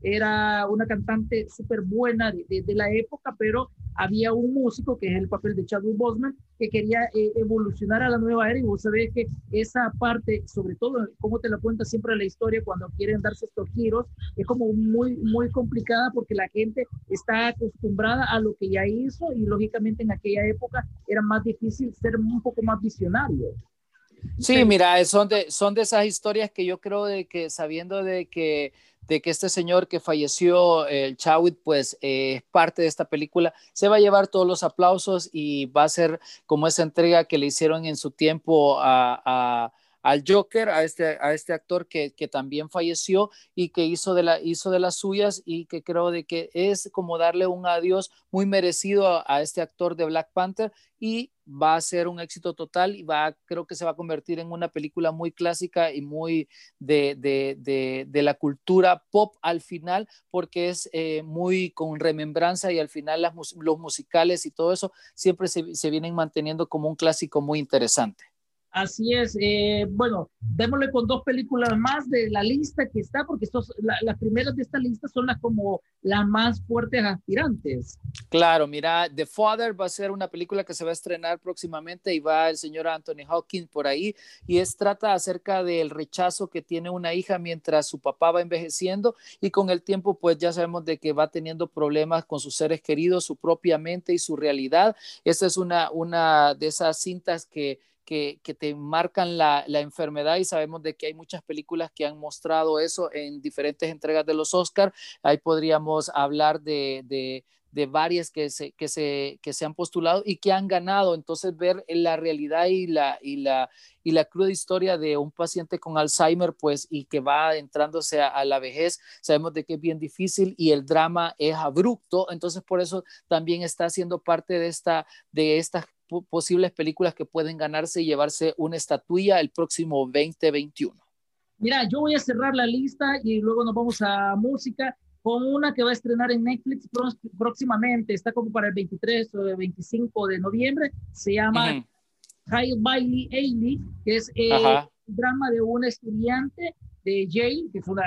era una cantante súper buena de, de, de, la época, pero había un músico, que es el papel de Chadwick Boseman, que quería eh, evolucionar a la nueva era y vos sabés que esa parte, sobre todo, como te la cuenta siempre la historia cuando quieren darse estos giros, es como muy, muy complicada porque la gente está acostumbrada a lo que ya hizo y lógicamente en aquella época era más difícil ser un poco más visionario. Sí, mira, son de, son de esas historias que yo creo de que sabiendo de que de que este señor que falleció, el Chawit, pues eh, es parte de esta película, se va a llevar todos los aplausos y va a ser como esa entrega que le hicieron en su tiempo a al Joker, a este, a este actor que, que, también falleció y que hizo de, la, hizo de las suyas y que creo de que es como darle un adiós muy merecido a, este actor de Black Panther y va a ser un éxito total y va, creo que se va a convertir en una película muy clásica y muy de, de, de, de la cultura pop al final porque es eh, muy con remembranza y al final las, los musicales y todo eso siempre se, se vienen manteniendo como un clásico muy interesante. Así es. Eh, bueno, démosle con dos películas más de la lista que está, porque estos, la, las primeras de esta lista son las como las más fuertes aspirantes. Claro, mira, The Father va a ser una película que se va a estrenar próximamente y va el señor Anthony Hawkins por ahí y es trata acerca del rechazo que tiene una hija mientras su papá va envejeciendo y con el tiempo pues ya sabemos de que va teniendo problemas con sus seres queridos, su propia mente y su realidad. Esta es una, una de esas cintas que que, que, te marcan la, la, enfermedad y sabemos de que hay muchas películas que han mostrado eso en diferentes entregas de los Oscars. Ahí podríamos hablar de, de, de varias que se, que, se, que se han postulado y que han ganado. Entonces, ver la realidad y la, y la, y la cruda historia de un paciente con Alzheimer, pues, y que va entrándose a, a, la vejez, sabemos de que es bien difícil y el drama es abrupto, entonces por eso también está siendo parte de, esta, de estas posibles películas que pueden ganarse y llevarse una estatuilla el próximo 2021. Mira, yo voy a cerrar la lista y luego nos vamos a música con una que va a estrenar en Netflix próximamente, está como para el 23 o el 25 de noviembre, se llama uh -huh. Kyle Bailey Ailey, que es el eh, drama de un estudiante de Yale, que es una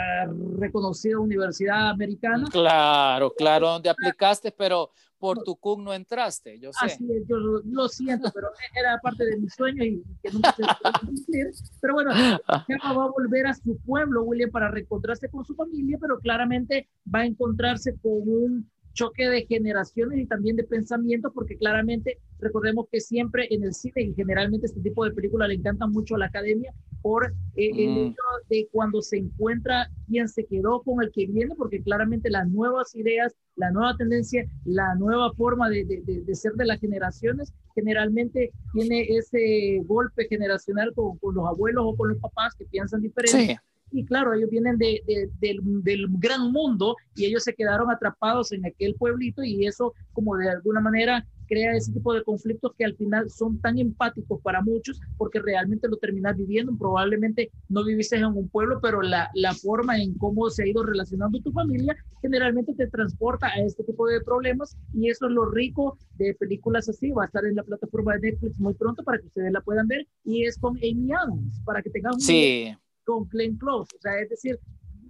reconocida universidad americana. Claro, claro, donde aplicaste, pero por tu CUN no entraste, yo sé. Así es, yo lo, lo siento, pero era parte de mi sueño y que nunca se cumplir. Pero bueno, Emma va a volver a su pueblo, William, para reencontrarse con su familia, pero claramente va a encontrarse con un choque de generaciones y también de pensamiento, porque claramente recordemos que siempre en el cine y generalmente este tipo de películas le encantan mucho a la academia por eh, mm. el hecho de cuando se encuentra quien se quedó con el que viene, porque claramente las nuevas ideas, la nueva tendencia, la nueva forma de, de, de, de ser de las generaciones, generalmente tiene ese golpe generacional con, con, los abuelos o con los papás que piensan diferente. Sí y claro, ellos vienen de, de, del, del, gran mundo y ellos se quedaron atrapados en aquel pueblito y eso como de alguna manera crea ese tipo de conflictos que al final son tan empáticos para muchos porque realmente lo terminas viviendo, probablemente no viviste en un pueblo, pero la, la forma en cómo se ha ido relacionando tu familia generalmente te transporta a este tipo de problemas y eso es lo rico de películas así, va a estar en la plataforma de Netflix muy pronto para que ustedes la puedan ver y es con Amy Adams, para que tengan un... Sí con Glenn Close, o sea, es decir,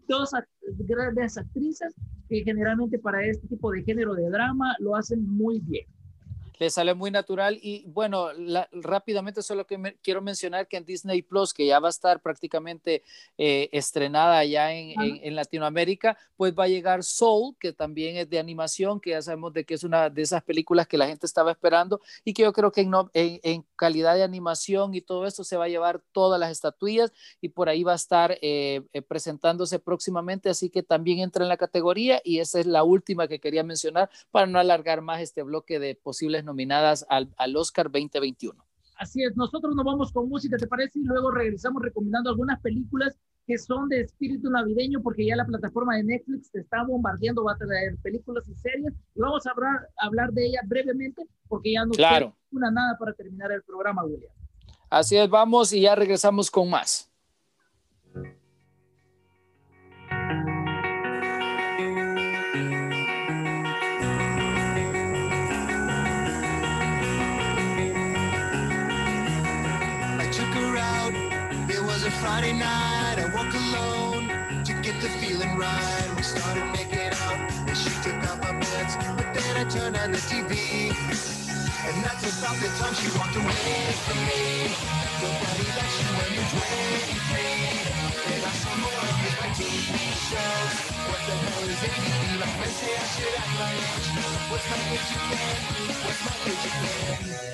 dos grandes actrices que generalmente para este tipo de género de drama lo hacen muy bien le sale muy natural y bueno, la, rápidamente solo que me, quiero mencionar que en Disney Plus, que ya va a estar prácticamente eh, estrenada ya en, en, en, Latinoamérica, pues va a llegar Soul, que también es de animación, que ya sabemos de que es una de esas películas que la gente estaba esperando y que yo creo que en, en, calidad de animación y todo esto se va a llevar todas las estatuillas y por ahí va a estar eh, eh, presentándose próximamente, así que también entra en la categoría y esa es la última que quería mencionar para no alargar más este bloque de posibles nominadas al, al, Oscar 2021. Así es, nosotros nos vamos con música, ¿te parece? Y luego regresamos recomendando algunas películas que son de espíritu navideño, porque ya la plataforma de Netflix te está bombardeando, va a traer películas y series. Y vamos a hablar, hablar de ella brevemente, porque ya no claro. una nada para terminar el programa, William. Así es, vamos y ya regresamos con más. The feeling right. We started making out, and she took off my pants, but then I turned on the TV. And that's about the time she walked away from me. Nobody likes you when you're 23. And I saw more of these my TV shows. What the hell is ADD? My friends say I should act my age. What's my age again? What's my age again?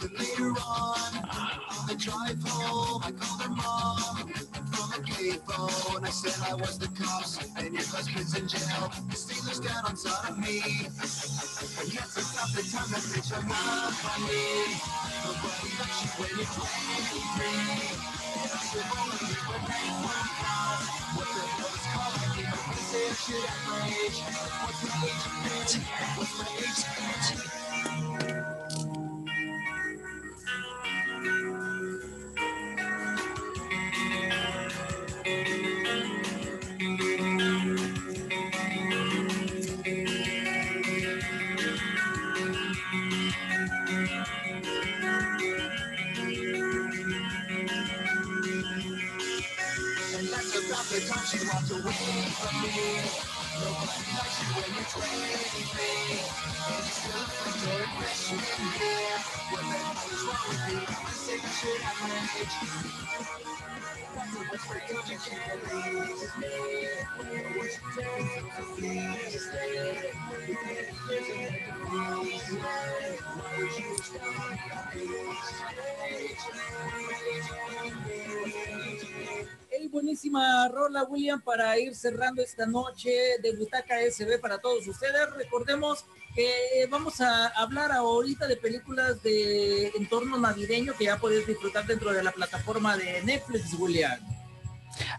But later on, on the drive home, I called her mom phone. I said I was the cops and your husband's in jail. The Steelers down on top of me. That's about the time that bitch me. Nobody likes you when you're 23. And I still only hear when they. What the hell is calling me? My friends say should act my age. What's my age? What's my age William, para ir cerrando esta noche de Butaca SB para todos ustedes. Recordemos que vamos a hablar ahorita de películas de entorno navideño que ya puedes disfrutar dentro de la plataforma de Netflix, William.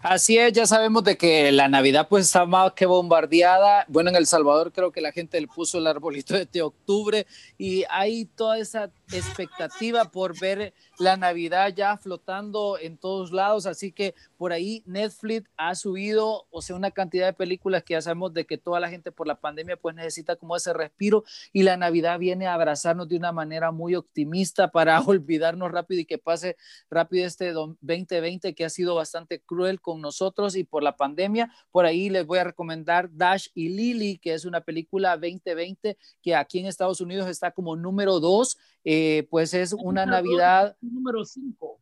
Así es, ya sabemos de que la Navidad pues está más que bombardeada. Bueno, en El Salvador creo que la gente le puso el arbolito de octubre y hay toda esa expectativa por ver la Navidad ya flotando en todos lados, así que por ahí Netflix ha subido, o sea, una cantidad de películas que ya sabemos de que toda la gente por la pandemia pues necesita como ese respiro y la Navidad viene a abrazarnos de una manera muy optimista para [laughs] olvidarnos rápido y que pase rápido este 2020 que ha sido bastante cruel con nosotros y por la pandemia. Por ahí les voy a recomendar Dash y Lily, que es una película 2020 que aquí en Estados Unidos está como número dos. Eh, pues es una Navidad. Número 5.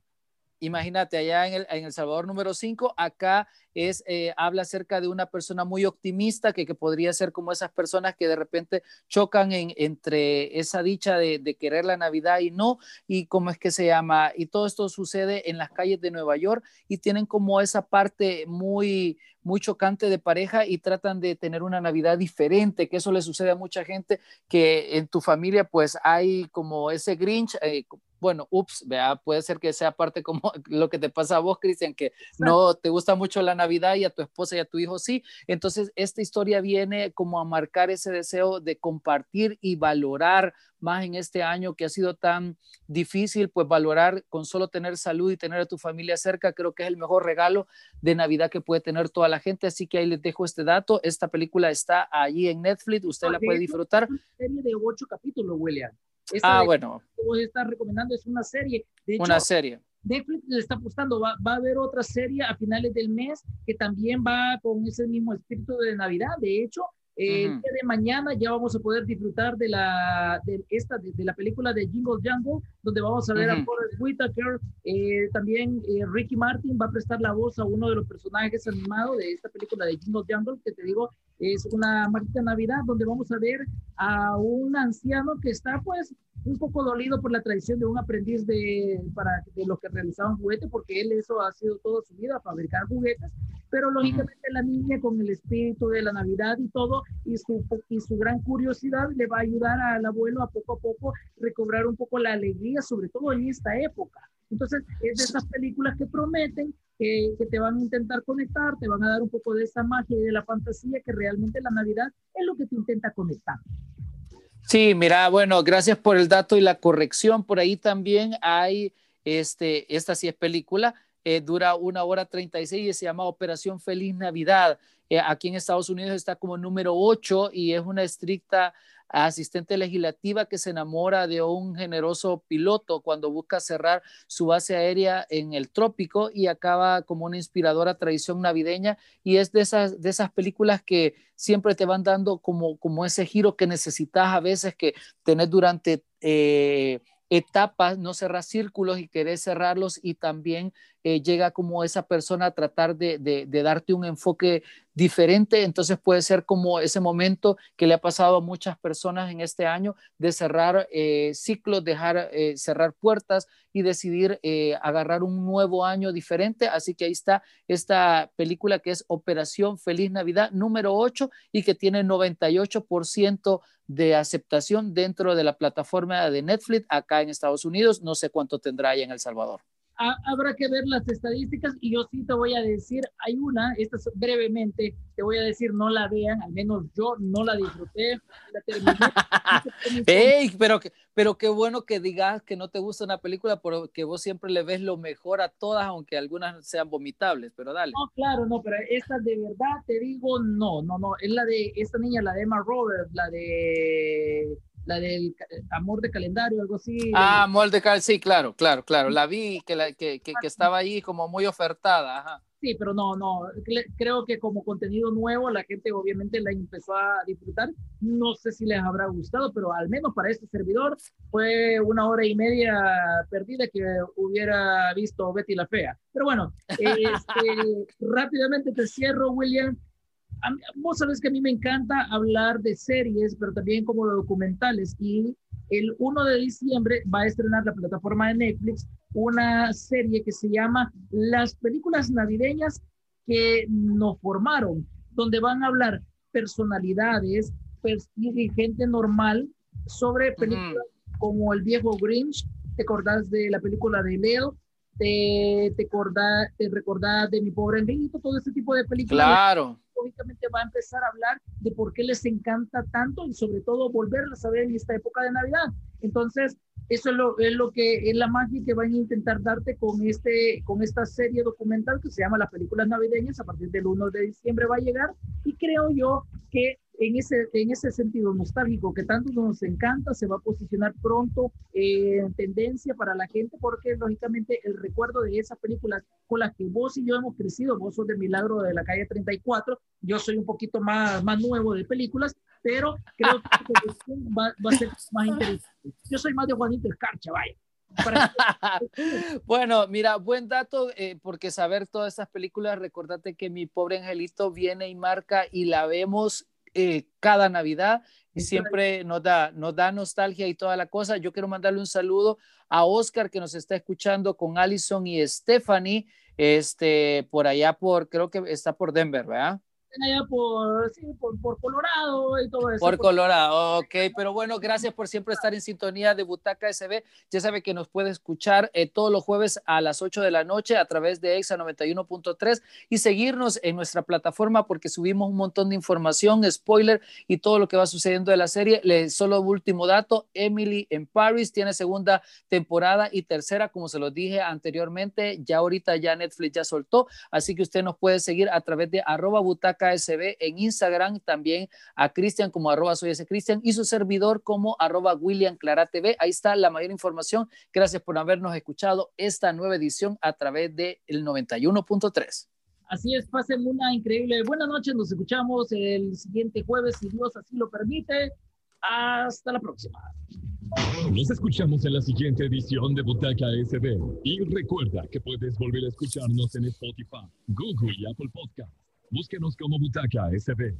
Imagínate, allá en el, en el Salvador número 5, acá es, eh, habla acerca de una persona muy optimista que, que, podría ser como esas personas que de repente chocan en, entre esa dicha de, de, querer la Navidad y no, y cómo es que se llama, y todo esto sucede en las calles de Nueva York y tienen como esa parte muy, muy chocante de pareja y tratan de tener una Navidad diferente, que eso le sucede a mucha gente, que en tu familia pues hay como ese Grinch, eh, bueno, ups, vea, puede ser que sea parte como [laughs] lo que te pasa a vos, Cristian, que no te gusta mucho la Navidad y a tu esposa y a tu hijo sí. Entonces, esta historia viene como a marcar ese deseo de compartir y valorar más en este año que ha sido tan difícil, pues valorar con solo tener salud y tener a tu familia cerca, creo que es el mejor regalo de Navidad que puede tener toda la gente. Así que ahí les dejo este dato. Esta película está allí en Netflix, usted la puede disfrutar. Una serie de ocho capítulos, William. Esta ah, bueno. Que estás recomendando es una serie. De hecho, una serie. Netflix le está apostando, va, va, a haber otra serie a finales del mes que también va con ese mismo espíritu de Navidad. De hecho, eh, el día de mañana ya vamos a poder disfrutar de la, de esta, de, de la película de Jingle Jungle, donde vamos a ver uh -huh. a Forrest Whitaker. Eh, también eh, Ricky Martin va a prestar la voz a uno de los personajes animados de esta película de Jingle Jungle, que te digo, es una marita Navidad, donde vamos a ver a un anciano que está pues un poco dolido por la tradición de un aprendiz de, para, de los que realizaban juguetes, porque él eso ha sido toda su vida, fabricar juguetes, pero lógicamente uh -huh. la niña con el espíritu de la Navidad y todo, y su, y su gran curiosidad le va a ayudar al abuelo a poco a poco recobrar un poco la alegría, sobre todo en esta época. Entonces, es de esas películas que prometen que, que, te van a intentar conectar, te van a dar un poco de esa magia y de la fantasía que realmente la Navidad es lo que te intenta conectar. Sí, mira, bueno, gracias por el dato y la corrección. Por ahí también hay, este, esta sí es película, eh, dura una hora 36 y se llama Operación Feliz Navidad. Eh, aquí en Estados Unidos está como número 8 y es una estricta asistente legislativa que se enamora de un generoso piloto cuando busca cerrar su base aérea en el trópico y acaba como una inspiradora tradición navideña y es de esas, de esas películas que siempre te van dando como, como ese giro que necesitas a veces que tener durante... Eh, etapas, no cerrar círculos y querer cerrarlos y también eh, llega como esa persona a tratar de, darte un enfoque diferente, entonces puede ser como ese momento que le ha pasado a muchas personas en este año de cerrar eh, ciclos, dejar eh, cerrar puertas y decidir agarrar un nuevo año diferente, así que ahí está esta película que es Operación Feliz Navidad número 8 y que tiene 98% de aceptación dentro de la plataforma de Netflix acá en Estados Unidos, no sé cuánto tendrá ahí en El Salvador habrá que ver las estadísticas y yo sí te voy a decir, hay una, esta brevemente, te voy a decir, no la vean, al menos yo no la disfruté, la terminé. [laughs] Ey, pero, pero qué bueno que digas que no te gusta una película porque vos siempre le ves lo mejor a todas, aunque algunas sean vomitables, pero dale. No, claro, no, pero esta de verdad te digo, no, no, no, es la de esta niña, la de Emma Roberts, la de la del amor de calendario, algo así. Ah, amor de calendario, sí, claro, claro, claro. La vi que, la, que, que, que, estaba ahí como muy ofertada. Ajá. Sí, pero no, no, creo que como contenido nuevo la gente obviamente la empezó a disfrutar. No sé si les habrá gustado, pero al menos para este servidor fue una hora y media perdida que hubiera visto Betty la Fea. Pero bueno, [laughs] este, rápidamente te cierro, William a vos sabés que a mí me encanta hablar de series, pero también como de documentales. Y el 1 de diciembre va a estrenar la plataforma de Netflix una serie que se llama Las películas navideñas que nos formaron, donde van a hablar personalidades pers- y gente normal sobre películas como El viejo Grinch, te acordás de la película de Leo, te, te, acordás, te recordás de Mi pobre angelito, todo ese tipo de películas Claro. Lógicamente va a empezar a hablar de por qué les encanta tanto y sobre todo volverlas a ver en esta época de Navidad. Entonces, eso es lo, es lo que es la magia que van a intentar darte con, este, con esta serie documental que se llama Las Películas Navideñas. A partir del 1 de diciembre va a llegar y creo yo que en ese, en ese sentido nostálgico que tanto nos encanta, se va a posicionar pronto eh, en tendencia para la gente porque lógicamente el recuerdo de esas películas con las que vos y yo hemos crecido, vos sos de Milagro de la calle 34, yo soy un poquito más, más nuevo de películas, pero creo que va, va a ser más interesante. Yo soy más de Juanito Escarcha, vaya. [laughs] Bueno, mira, buen dato, eh, porque saber todas estas películas, recordate que mi pobre angelito viene y marca y la vemos eh, cada Navidad y siempre nos da, nos da nostalgia y toda la cosa. Yo quiero mandarle un saludo a Oscar que nos está escuchando con Allison y Stephanie, este, por allá por, creo que está por Denver, ¿verdad? Allá por, sí, por, por Colorado y todo eso. Por Colorado, ok, pero bueno, gracias por siempre estar en sintonía de Butaca SB. Ya sabe que nos puede escuchar eh, todos los jueves a las 8 de la noche a través de EXA 91.3 y seguirnos en nuestra plataforma porque subimos un montón de información, spoiler y todo lo que va sucediendo de la serie. Le, solo último dato, Emily en Paris tiene segunda temporada y tercera, como se los dije anteriormente, ya ahorita ya Netflix ya soltó, así que usted nos puede seguir a través de arroba butaca KSB en Instagram, también a Cristian como arroba soy ese Cristian y su servidor como arroba William Clara TV. Ahí está la mayor información. Gracias por habernos escuchado esta nueva edición a través del 91.3. Así es, pasen una increíble buena noche. Nos escuchamos el siguiente jueves, si Dios así lo permite. Hasta la próxima. Nos escuchamos en la siguiente edición de Butaca SB. Y recuerda que puedes volver a escucharnos en Spotify, Google y Apple Podcast. Búsquenos como Butaca SB.